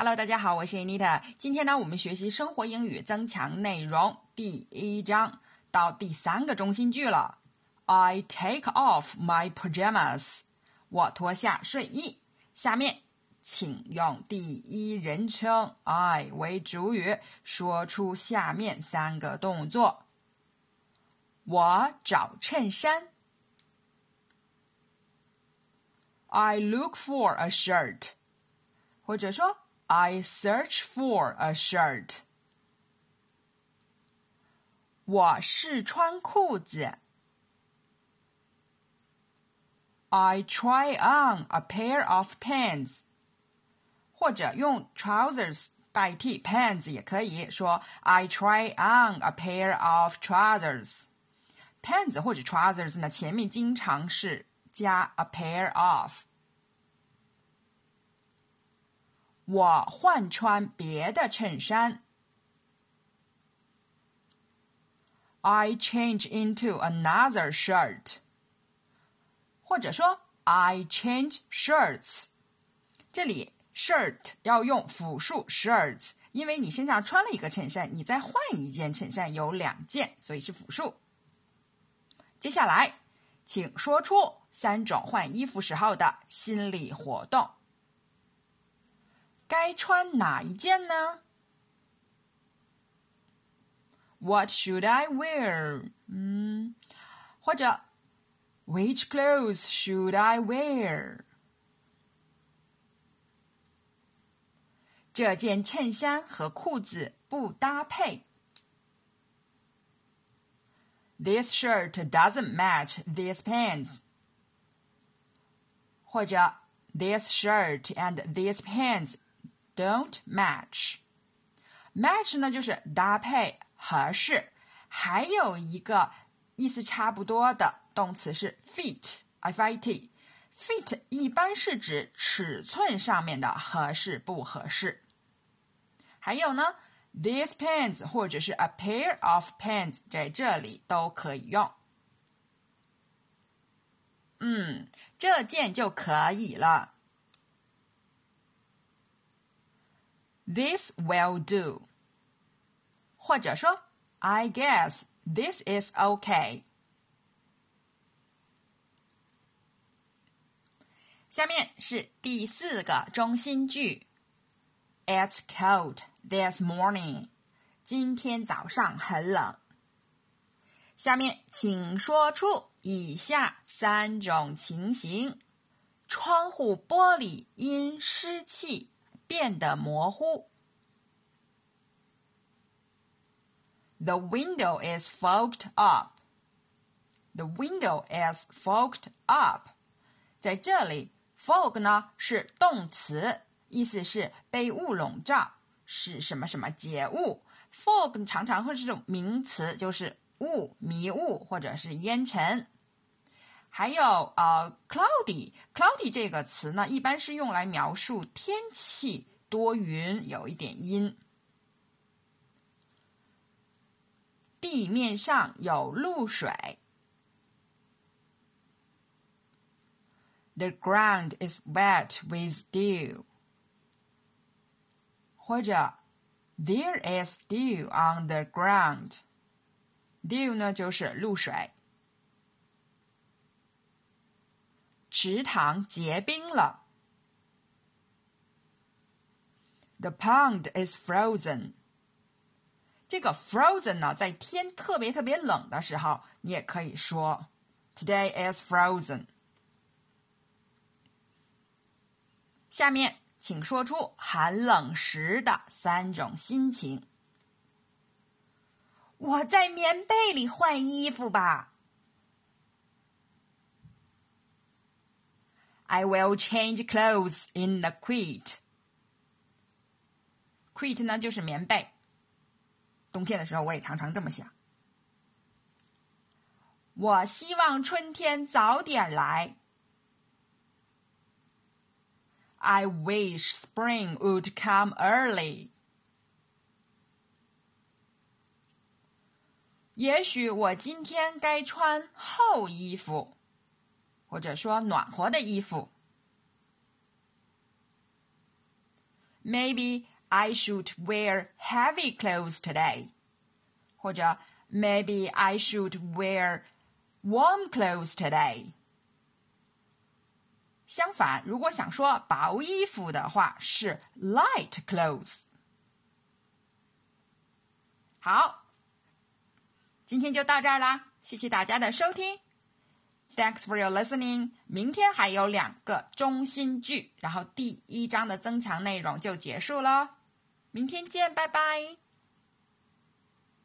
Hello，大家好，我是 Anita。今天呢，我们学习生活英语增强内容第一章到第三个中心句了。I take off my pajamas。我脱下睡衣。下面，请用第一人称 I 为主语，说出下面三个动作。我找衬衫。I look for a shirt。或者说。I search for a shirt. 我试穿裤子。I try on a pair of pants. 或者用 trousers 代替 pants 也可以说 I try on a pair of trousers. Pants 或者 trousers 呢，前面经常是加 a pair of。 我换穿别的衬衫。I change into another shirt，或者说 I change shirts。这里 shirt 要用复数 shirts，因为你身上穿了一个衬衫，你再换一件衬衫有两件，所以是复数。接下来，请说出三种换衣服时候的心理活动。该穿哪一件呢？What should I wear？嗯，或者 Which clothes should I wear？这件衬衫和裤子不搭配。This shirt doesn't match these pants。或者 This shirt and these pants don't match。match 呢就是搭配、合适。还有一个意思差不多的动词是 fit，f i t。fit 一般是指尺寸上面的合适不合适。还有呢，these pants 或者是 a pair of pants 在这里都可以用。嗯，这件就可以了。This will do，或者说 I guess this is okay。下面是第四个中心句：It's cold this morning。今天早上很冷。下面请说出以下三种情形：窗户玻璃因湿气。 变得模糊。The window is fogged up. The window is fogged up. 在这里，fog 呢是动词，意思是被雾笼罩，是什么什么结雾。fog 常常会是种名词，就是雾、迷雾或者是烟尘。 还有呃，cloudy，cloudy 这个词呢，一般是用来描述天气多云，有一点阴。地面上有露水。The ground is wet with dew。或者，There is dew on the ground。dew 呢，就是露水。 池塘结冰了。The pond is frozen。这个 frozen 呢，在天特别特别冷的时候，你也可以说 Today is frozen。下面，请说出寒冷时的三种心情。我在棉被里换衣服吧。I will change clothes in the quilt. Quilt 呢就是棉被。冬天的时候，我也常常这么想。我希望春天早点来。I wish spring would come early. 也许我今天该穿厚衣服。 或者说暖和的衣服。Maybe I should wear heavy clothes today，或者 Maybe I should wear warm clothes today。相反，如果想说薄衣服的话，是 light clothes。好，今天就到这儿啦，谢谢大家的收听。Thanks for your listening。明天还有两个中心句，然后第一章的增强内容就结束了。明天见，拜拜。